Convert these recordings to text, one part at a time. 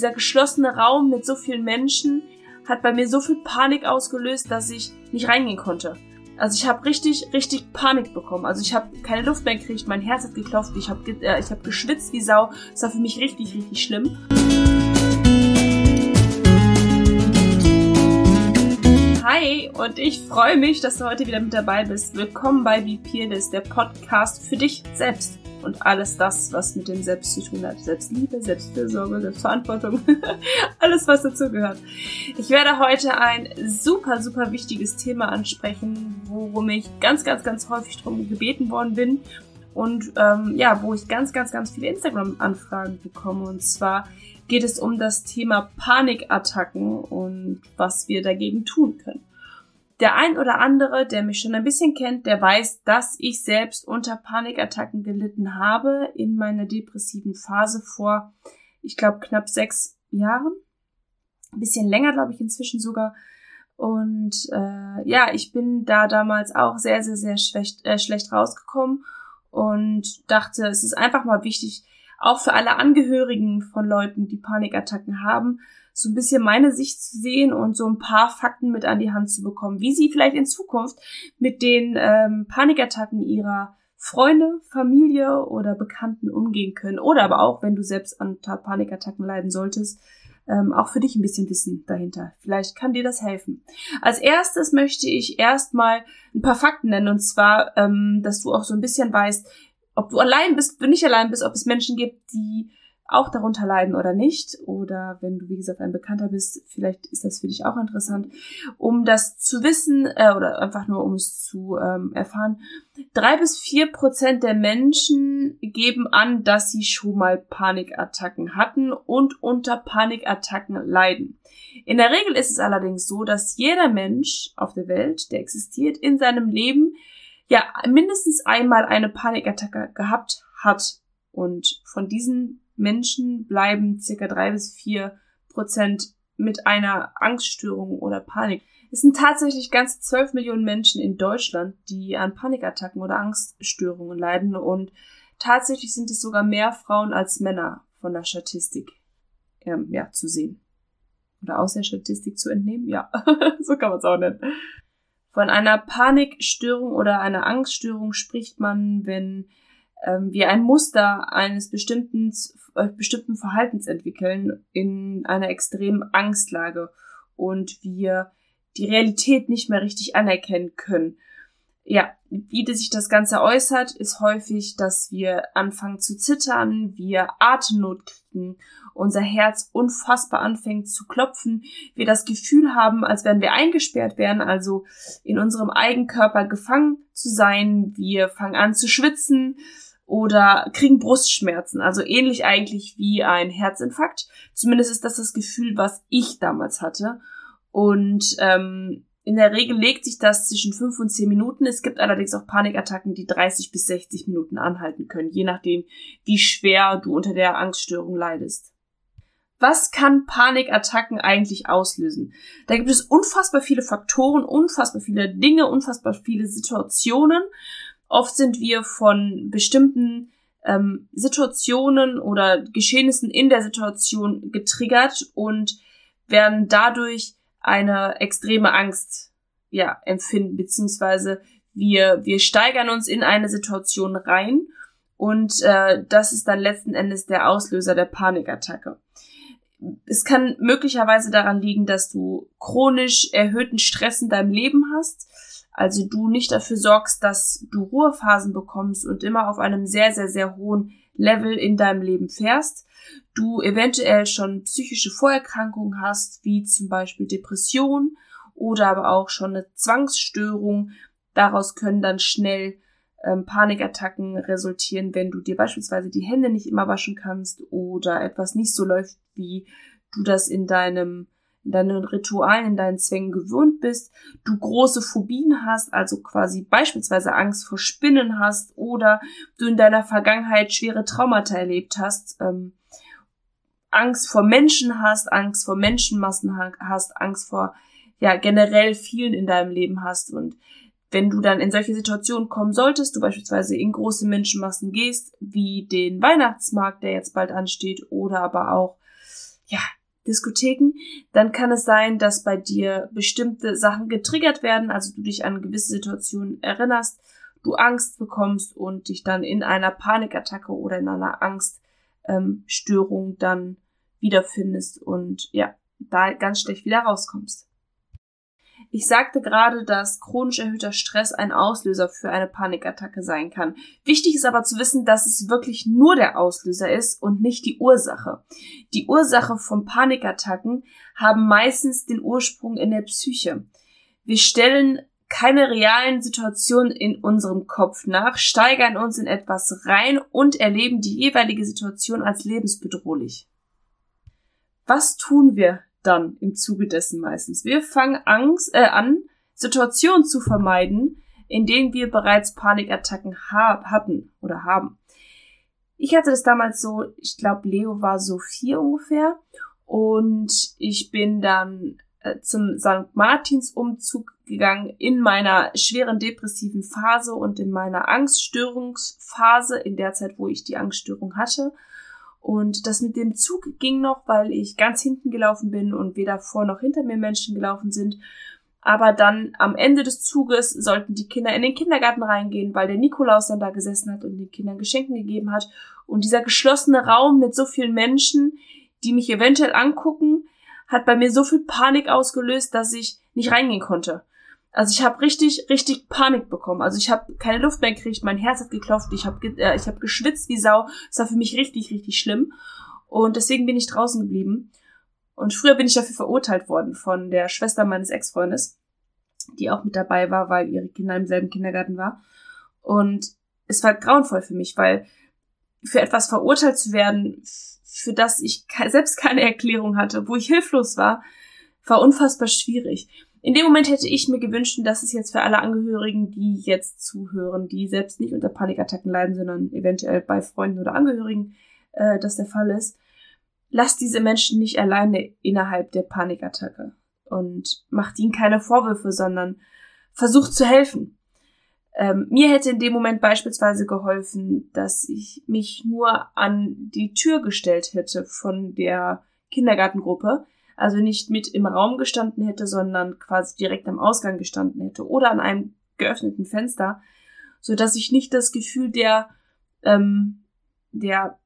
dieser geschlossene Raum mit so vielen Menschen hat bei mir so viel Panik ausgelöst, dass ich nicht reingehen konnte. Also ich habe richtig, richtig Panik bekommen. Also ich habe keine Luft mehr gekriegt, mein Herz hat geklopft, ich habe äh, hab geschwitzt wie Sau. Das war für mich richtig, richtig schlimm. Hi und ich freue mich, dass du heute wieder mit dabei bist. Willkommen bei Be Peerless, der Podcast für dich selbst und alles das, was mit dem Selbst zu tun hat. Selbstliebe, Selbstfürsorge, Selbstverantwortung, alles, was dazu gehört. Ich werde heute ein super, super wichtiges Thema ansprechen, worum ich ganz, ganz, ganz häufig drum gebeten worden bin und ähm, ja, wo ich ganz, ganz, ganz viele Instagram-Anfragen bekomme. Und zwar geht es um das Thema Panikattacken und was wir dagegen tun können. Der ein oder andere, der mich schon ein bisschen kennt, der weiß, dass ich selbst unter Panikattacken gelitten habe in meiner depressiven Phase vor, ich glaube, knapp sechs Jahren. Ein bisschen länger, glaube ich, inzwischen sogar. Und äh, ja, ich bin da damals auch sehr, sehr, sehr schlecht, äh, schlecht rausgekommen und dachte, es ist einfach mal wichtig, auch für alle Angehörigen von Leuten, die Panikattacken haben, so ein bisschen meine Sicht zu sehen und so ein paar Fakten mit an die Hand zu bekommen, wie sie vielleicht in Zukunft mit den ähm, Panikattacken ihrer Freunde, Familie oder Bekannten umgehen können. Oder aber auch, wenn du selbst an Panikattacken leiden solltest, ähm, auch für dich ein bisschen Wissen dahinter. Vielleicht kann dir das helfen. Als erstes möchte ich erstmal ein paar Fakten nennen und zwar, ähm, dass du auch so ein bisschen weißt, ob du allein bist, wenn du nicht allein bist, ob es Menschen gibt, die auch darunter leiden oder nicht. Oder wenn du, wie gesagt, ein Bekannter bist, vielleicht ist das für dich auch interessant, um das zu wissen äh, oder einfach nur um es zu ähm, erfahren. Drei bis vier Prozent der Menschen geben an, dass sie schon mal Panikattacken hatten und unter Panikattacken leiden. In der Regel ist es allerdings so, dass jeder Mensch auf der Welt, der existiert, in seinem Leben ja mindestens einmal eine Panikattacke gehabt hat. Und von diesen Menschen bleiben circa drei bis vier Prozent mit einer Angststörung oder Panik. Es sind tatsächlich ganz zwölf Millionen Menschen in Deutschland, die an Panikattacken oder Angststörungen leiden und tatsächlich sind es sogar mehr Frauen als Männer von der Statistik ähm, ja, zu sehen. Oder aus der Statistik zu entnehmen, ja, so kann man es auch nennen. Von einer Panikstörung oder einer Angststörung spricht man, wenn ähm, wir ein Muster eines bestimmten, äh, bestimmten Verhaltens entwickeln in einer extremen Angstlage und wir die Realität nicht mehr richtig anerkennen können. Ja, wie sich das Ganze äußert, ist häufig, dass wir anfangen zu zittern, wir Atemnot kriegen, unser Herz unfassbar anfängt zu klopfen, wir das Gefühl haben, als wenn wir eingesperrt wären, also in unserem Eigenkörper gefangen zu sein, wir fangen an zu schwitzen, oder kriegen Brustschmerzen, also ähnlich eigentlich wie ein Herzinfarkt. Zumindest ist das das Gefühl, was ich damals hatte. Und ähm, in der Regel legt sich das zwischen fünf und zehn Minuten. Es gibt allerdings auch Panikattacken, die 30 bis 60 Minuten anhalten können, je nachdem, wie schwer du unter der Angststörung leidest. Was kann Panikattacken eigentlich auslösen? Da gibt es unfassbar viele Faktoren, unfassbar viele Dinge, unfassbar viele Situationen. Oft sind wir von bestimmten ähm, Situationen oder Geschehnissen in der Situation getriggert und werden dadurch eine extreme Angst ja empfinden beziehungsweise wir wir steigern uns in eine Situation rein und äh, das ist dann letzten Endes der Auslöser der Panikattacke. Es kann möglicherweise daran liegen, dass du chronisch erhöhten Stress in deinem Leben hast, also du nicht dafür sorgst, dass du Ruhephasen bekommst und immer auf einem sehr, sehr, sehr hohen Level in deinem Leben fährst, du eventuell schon psychische Vorerkrankungen hast, wie zum Beispiel Depression oder aber auch schon eine Zwangsstörung. Daraus können dann schnell ähm, Panikattacken resultieren, wenn du dir beispielsweise die Hände nicht immer waschen kannst oder etwas nicht so läuft, wie du das in deinem in deinen Ritualen, in deinen Zwängen gewöhnt bist, du große Phobien hast, also quasi beispielsweise Angst vor Spinnen hast oder du in deiner Vergangenheit schwere Traumata erlebt hast, ähm, Angst vor Menschen hast, Angst vor Menschenmassen hast, Angst vor ja generell vielen in deinem Leben hast. Und wenn du dann in solche Situationen kommen solltest, du beispielsweise in große Menschenmassen gehst, wie den Weihnachtsmarkt, der jetzt bald ansteht, oder aber auch ja, Diskotheken, dann kann es sein, dass bei dir bestimmte Sachen getriggert werden, also du dich an gewisse Situationen erinnerst, du Angst bekommst und dich dann in einer Panikattacke oder in einer Angststörung ähm, dann wiederfindest und ja, da ganz schlecht wieder rauskommst. Ich sagte gerade, dass chronisch erhöhter Stress ein Auslöser für eine Panikattacke sein kann. Wichtig ist aber zu wissen, dass es wirklich nur der Auslöser ist und nicht die Ursache. Die Ursache von Panikattacken haben meistens den Ursprung in der Psyche. Wir stellen keine realen Situationen in unserem Kopf nach, steigern uns in etwas rein und erleben die jeweilige Situation als lebensbedrohlich. Was tun wir dann im Zuge dessen meistens? Wir fangen Angst äh, an, Situationen zu vermeiden, in denen wir bereits Panikattacken ha hatten oder haben. Ich hatte das damals so, ich glaube, Leo war so vier ungefähr und ich bin dann äh, zum St. Martins Umzug gegangen in meiner schweren depressiven Phase und in meiner Angststörungsphase, in der Zeit, wo ich die Angststörung hatte. Und das mit dem Zug ging noch, weil ich ganz hinten gelaufen bin und weder vor noch hinter mir Menschen gelaufen sind. Aber dann am Ende des Zuges sollten die Kinder in den Kindergarten reingehen, weil der Nikolaus dann da gesessen hat und den Kindern Geschenke gegeben hat. Und dieser geschlossene Raum mit so vielen Menschen, die mich eventuell angucken, hat bei mir so viel Panik ausgelöst, dass ich nicht reingehen konnte. Also ich habe richtig, richtig Panik bekommen. Also ich habe keine Luft mehr gekriegt, mein Herz hat geklopft, ich habe äh, ich hab geschwitzt wie Sau. Das war für mich richtig, richtig schlimm. Und deswegen bin ich draußen geblieben. Und früher bin ich dafür verurteilt worden von der Schwester meines Ex-Freundes, die auch mit dabei war, weil ihre Kinder im selben Kindergarten war. Und es war grauenvoll für mich, weil für etwas verurteilt zu werden, für das ich selbst keine Erklärung hatte, wo ich hilflos war, war unfassbar schwierig. In dem Moment hätte ich mir gewünscht, dass es jetzt für alle Angehörigen, die jetzt zuhören, die selbst nicht unter Panikattacken leiden, sondern eventuell bei Freunden oder Angehörigen äh, das der Fall ist, lasst diese Menschen nicht alleine innerhalb der Panikattacke und macht ihnen keine Vorwürfe, sondern versucht zu helfen. Ähm, mir hätte in dem Moment beispielsweise geholfen, dass ich mich nur an die Tür gestellt hätte von der Kindergartengruppe, also nicht mit im Raum gestanden hätte, sondern quasi direkt am Ausgang gestanden hätte oder an einem geöffneten Fenster, so dass ich nicht das Gefühl der ähm, der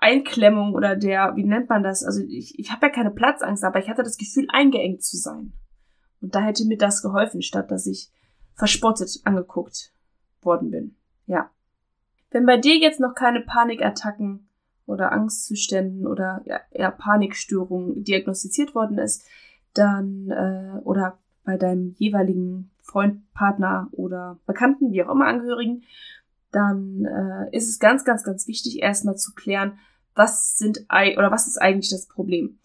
Einklemmung oder der, wie nennt man das? Also ich, ich habe ja keine Platzangst, aber ich hatte das Gefühl, eingeengt zu sein. Und da hätte mir das geholfen, statt dass ich verspottet angeguckt worden bin. Ja. Wenn bei dir jetzt noch keine Panikattacken oder Angstzuständen oder ja, Panikstörungen diagnostiziert worden ist, dann äh, oder bei deinem jeweiligen Freund, Partner oder Bekannten, wie auch immer Angehörigen, dann äh, ist es ganz, ganz, ganz wichtig, erstmal zu klären, was sind oder was ist eigentlich das Problem.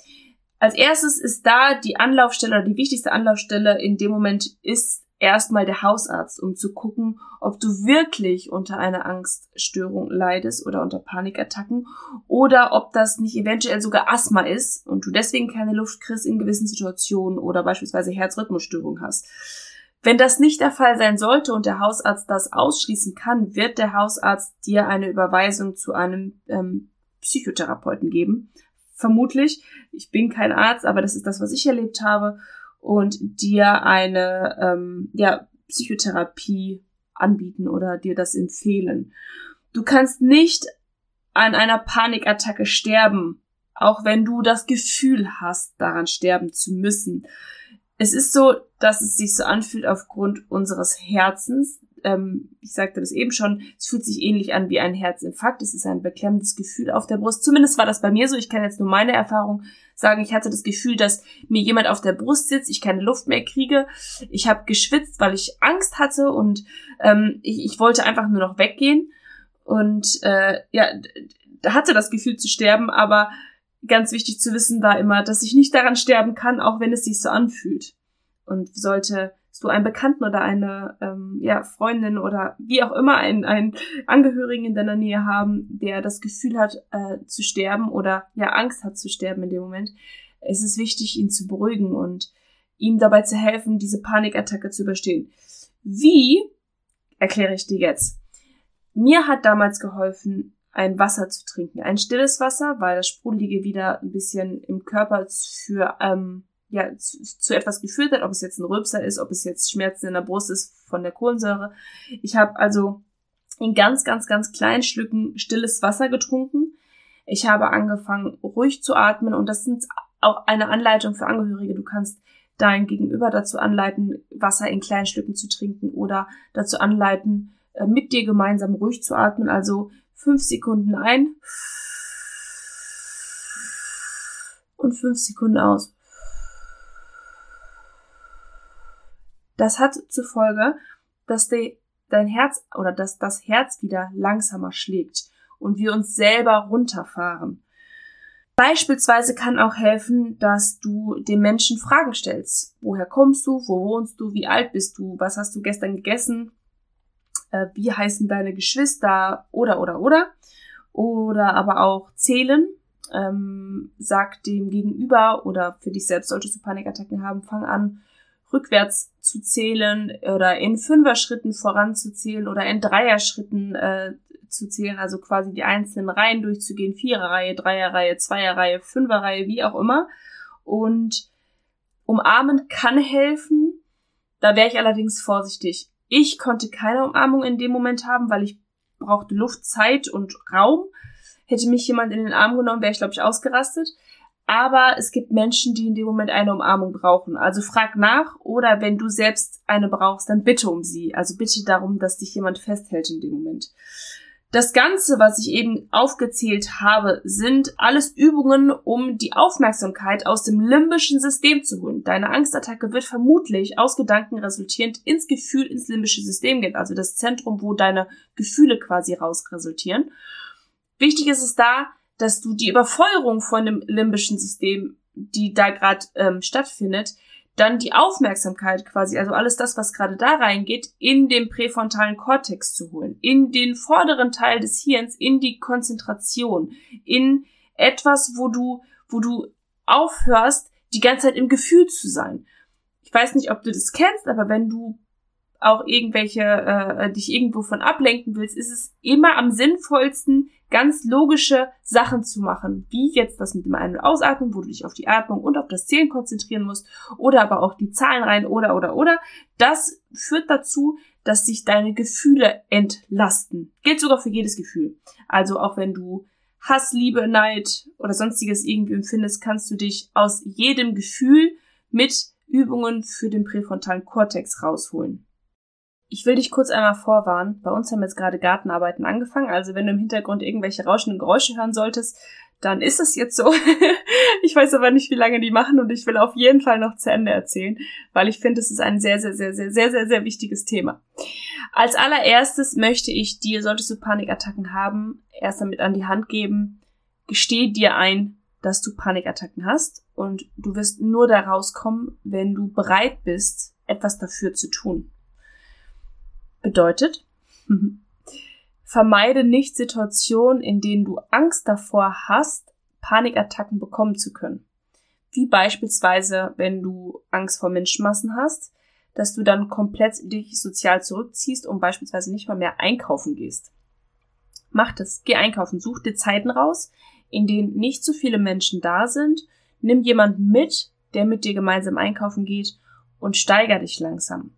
Als erstes ist da die Anlaufstelle oder die wichtigste Anlaufstelle in dem Moment ist erstmal der Hausarzt, um zu gucken, ob du wirklich unter einer Angststörung leidest oder unter Panikattacken oder ob das nicht eventuell sogar Asthma ist und du deswegen keine Luft kriegst in gewissen Situationen oder beispielsweise Herzrhythmusstörung hast. Wenn das nicht der Fall sein sollte und der Hausarzt das ausschließen kann, wird der Hausarzt dir eine Überweisung zu einem ähm, Psychotherapeuten geben. Vermutlich. Ich bin kein Arzt, aber das ist das, was ich erlebt habe und dir eine ähm, ja, Psychotherapie anbieten oder dir das empfehlen. Du kannst nicht an einer Panikattacke sterben, auch wenn du das Gefühl hast, daran sterben zu müssen. Es ist so, dass es sich so anfühlt aufgrund unseres Herzens, ähm, ich sagte das eben schon, es fühlt sich ähnlich an wie ein Herzinfarkt. Es ist ein beklemmendes Gefühl auf der Brust. Zumindest war das bei mir so. Ich kann jetzt nur meine Erfahrung sagen. Ich hatte das Gefühl, dass mir jemand auf der Brust sitzt, ich keine Luft mehr kriege. Ich habe geschwitzt, weil ich Angst hatte und ähm, ich, ich wollte einfach nur noch weggehen. Und äh, ja, hatte das Gefühl zu sterben, aber ganz wichtig zu wissen war immer, dass ich nicht daran sterben kann, auch wenn es sich so anfühlt. Und sollte du einen Bekannten oder eine ähm, ja, Freundin oder wie auch immer einen, einen Angehörigen in deiner Nähe haben, der das Gefühl hat äh, zu sterben oder ja Angst hat zu sterben in dem Moment, es ist wichtig, ihn zu beruhigen und ihm dabei zu helfen, diese Panikattacke zu überstehen. Wie erkläre ich dir jetzt? Mir hat damals geholfen, ein Wasser zu trinken. Ein stilles Wasser, weil das Sprudelige wieder ein bisschen im Körper für ähm, ja, zu, zu etwas geführt hat, ob es jetzt ein Rülpser ist, ob es jetzt Schmerzen in der Brust ist von der Kohlensäure. Ich habe also in ganz, ganz, ganz kleinen Schlücken stilles Wasser getrunken. Ich habe angefangen, ruhig zu atmen und das sind auch eine Anleitung für Angehörige. Du kannst dein Gegenüber dazu anleiten, Wasser in kleinen Stücken zu trinken oder dazu anleiten, äh, mit dir gemeinsam ruhig zu atmen. Also fünf Sekunden ein und fünf Sekunden aus. Das hat zur Folge, dass die, dein Herz oder dass das Herz wieder langsamer schlägt und wir uns selber runterfahren. Beispielsweise kann auch helfen, dass du den Menschen Fragen stellst. Woher kommst du? Wo wohnst du? Wie alt bist du? Was hast du gestern gegessen? äh, wie heißen deine Geschwister oder oder oder. Oder aber auch zählen. Ähm, sag dem Gegenüber oder für dich selbst solltest du Panikattacken haben, fang an, rückwärts zu zählen oder in Fünfer-Schritten voranzuzählen oder in Dreier-Schritten äh, zu zählen, also quasi die einzelnen Reihen durchzugehen, Vierer-Reihe, Dreier-Reihe, Zweier-Reihe, Fünfer-Reihe, wie auch immer. Und umarmen kann helfen. Da wäre ich allerdings vorsichtig. Ich konnte keine Umarmung in dem Moment haben, weil ich brauchte Luft, Zeit und Raum. Hätte mich jemand in den Arm genommen, wäre ich, glaube ich, ausgerastet. Aber es gibt Menschen, die in dem Moment eine Umarmung brauchen. Also frag nach oder wenn du selbst eine brauchst, dann bitte um sie. Also bitte darum, dass dich jemand festhält in dem Moment. Das Ganze, was ich eben aufgezählt habe, sind alles Übungen, um die Aufmerksamkeit aus dem limbischen System zu holen. Deine Angstattacke wird vermutlich aus Gedanken resultierend ins Gefühl, ins limbische System gehen, also das Zentrum, wo deine Gefühle quasi raus resultieren. Wichtig ist es da, dass du die Überfeuerung von dem limbischen System, die da gerade ähm, stattfindet, dann die Aufmerksamkeit quasi, also alles das, was gerade da reingeht, in den präfrontalen Kortex zu holen, in den vorderen Teil des Hirns, in die Konzentration, in etwas, wo du, wo du aufhörst, die ganze Zeit im Gefühl zu sein. Ich weiß nicht, ob du das kennst, aber wenn du auch irgendwelche äh, dich irgendwo von ablenken willst, ist es immer am sinnvollsten, ganz logische Sachen zu machen, wie jetzt das mit dem Ein- und Ausatmen, wo du dich auf die Atmung und auf das Zählen konzentrieren musst, oder aber auch die Zahlen rein, oder, oder, oder. Das führt dazu, dass sich deine Gefühle entlasten. Gilt sogar für jedes Gefühl. Also auch wenn du Hass, Liebe, Neid oder sonstiges irgendwie empfindest, kannst du dich aus jedem Gefühl mit Übungen für den präfrontalen Kortex rausholen. Ich will dich kurz einmal vorwarnen. Bei uns haben jetzt gerade Gartenarbeiten angefangen. Also wenn du im Hintergrund irgendwelche rauschenden Geräusche hören solltest, dann ist es jetzt so. ich weiß aber nicht, wie lange die machen und ich will auf jeden Fall noch zu Ende erzählen, weil ich finde, es ist ein sehr, sehr, sehr, sehr, sehr, sehr, sehr wichtiges Thema. Als allererstes möchte ich dir, solltest du Panikattacken haben, erst damit an die Hand geben, gesteh dir ein, dass du Panikattacken hast und du wirst nur da rauskommen, wenn du bereit bist, etwas dafür zu tun. Bedeutet, vermeide nicht Situationen, in denen du Angst davor hast, Panikattacken bekommen zu können. Wie beispielsweise, wenn du Angst vor Menschenmassen hast, dass du dann komplett dich sozial zurückziehst und beispielsweise nicht mal mehr einkaufen gehst. Mach das, geh einkaufen, such dir Zeiten raus, in denen nicht so viele Menschen da sind, nimm jemanden mit, der mit dir gemeinsam einkaufen geht und steiger dich langsam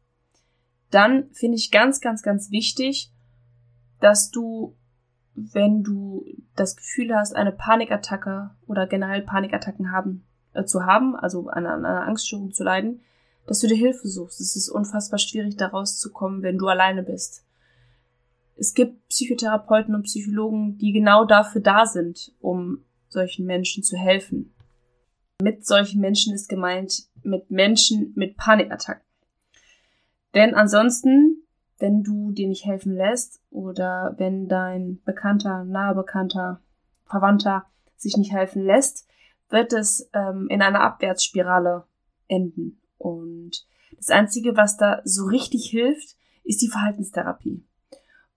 dann finde ich ganz, ganz, ganz wichtig, dass du, wenn du das Gefühl hast, eine Panikattacke oder generell Panikattacken haben, äh, zu haben, also an, an einer Angststörung zu leiden, dass du dir Hilfe suchst. Es ist unfassbar schwierig, da rauszukommen, wenn du alleine bist. Es gibt Psychotherapeuten und Psychologen, die genau dafür da sind, um solchen Menschen zu helfen. Mit solchen Menschen ist gemeint, mit Menschen mit Panikattacken. Denn ansonsten, wenn du dir nicht helfen lässt oder wenn dein Bekannter, nahe Bekannter, Verwandter sich nicht helfen lässt, wird es ähm, in einer Abwärtsspirale enden. Und das Einzige, was da so richtig hilft, ist die Verhaltenstherapie.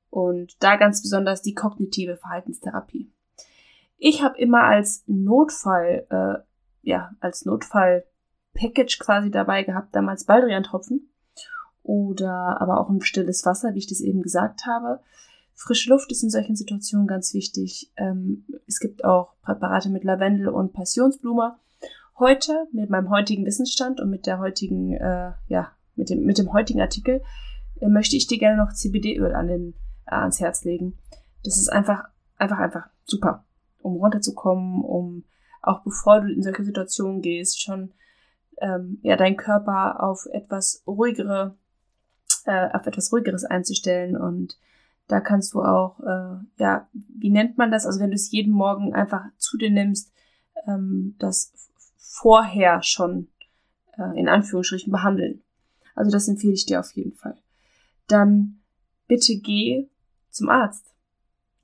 Und da ganz besonders die kognitive Verhaltenstherapie. Ich habe immer als Notfall, äh, ja, als Notfall-Package quasi dabei gehabt, damals Baldrian-Tropfen oder aber auch ein stilles Wasser, wie ich das eben gesagt habe. Frische Luft ist in solchen Situationen ganz wichtig. Ähm, es gibt auch Präparate mit Lavendel und Passionsblume. Heute, mit meinem heutigen Wissensstand und mit der heutigen, äh, ja, mit dem, mit dem heutigen Artikel, äh, möchte ich dir gerne noch CBD-Öl an den, äh, ans Herz legen. Das ist einfach, einfach, einfach super, um runterzukommen, um auch bevor du in solche Situationen gehst, schon ähm, ja deinen Körper auf etwas ruhigere, äh, auf etwas ruhigeres einzustellen und da kannst du auch, äh, ja, wie nennt man das? Also wenn du es jeden Morgen einfach zu dir nimmst, ähm, das vorher schon äh, in Anführungsstrichen behandeln. Also das empfehle ich dir auf jeden Fall. Dann bitte geh zum Arzt.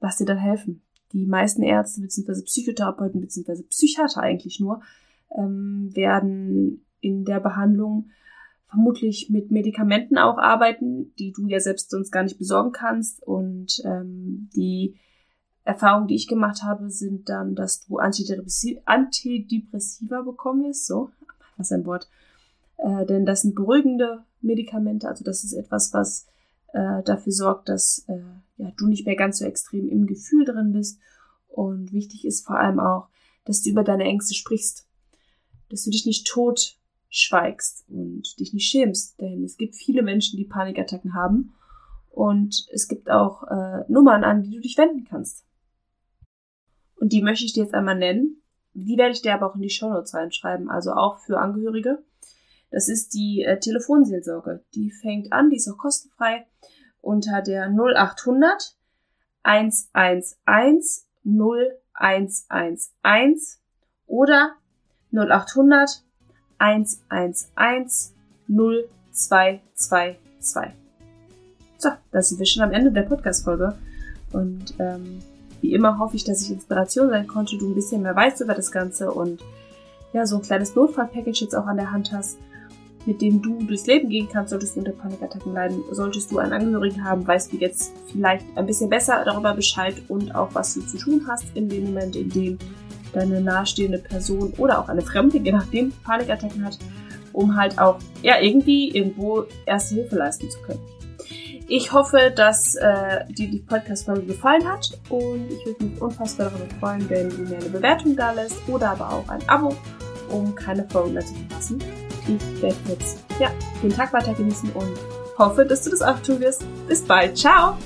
Lass dir dann helfen. Die meisten Ärzte bzw. Psychotherapeuten bzw. Psychiater eigentlich nur ähm, werden in der Behandlung vermutlich mit Medikamenten auch arbeiten, die du ja selbst sonst gar nicht besorgen kannst. Und ähm, die Erfahrungen, die ich gemacht habe, sind dann, dass du Antidepressiva, Antidepressiva bekommen wirst. So, was ein Wort. Äh, denn das sind beruhigende Medikamente. Also das ist etwas, was äh, dafür sorgt, dass äh, ja, du nicht mehr ganz so extrem im Gefühl drin bist. Und wichtig ist vor allem auch, dass du über deine Ängste sprichst. Dass du dich nicht tot schweigst und dich nicht schämst. Denn es gibt viele Menschen, die Panikattacken haben. Und es gibt auch äh, Nummern, an die du dich wenden kannst. Und die möchte ich dir jetzt einmal nennen. Die werde ich dir aber auch in die Shownotes reinschreiben, also auch für Angehörige. Das ist die äh, Telefonseelsorge. Die fängt an, die ist auch kostenfrei unter der 0800 111 0111 oder 0800 111 0222. So, da sind wir schon am Ende der Podcast-Folge. Und ähm, wie immer hoffe ich, dass ich Inspiration sein konnte, du ein bisschen mehr weißt über das Ganze und ja, so ein kleines Notfall-Package jetzt auch an der Hand hast, mit dem du durchs Leben gehen kannst, solltest du unter Panikattacken leiden, solltest du einen Angehörigen haben, weißt du jetzt vielleicht ein bisschen besser darüber Bescheid und auch was du zu tun hast in dem Moment, in dem deine nahestehende Person oder auch eine Fremde, je nachdem, Panikattacken hat, um halt auch ja irgendwie irgendwo erste Hilfe leisten zu können. Ich hoffe, dass äh, dir die Podcast-Folge gefallen hat und ich würde mich unfassbar darüber freuen, wenn du mir eine Bewertung da lässt oder aber auch ein Abo, um keine Folgen mehr zu verpassen. Ich werde jetzt ja, den Tag weiter genießen und hoffe, dass du das auch tun wirst. Bis bald. Ciao!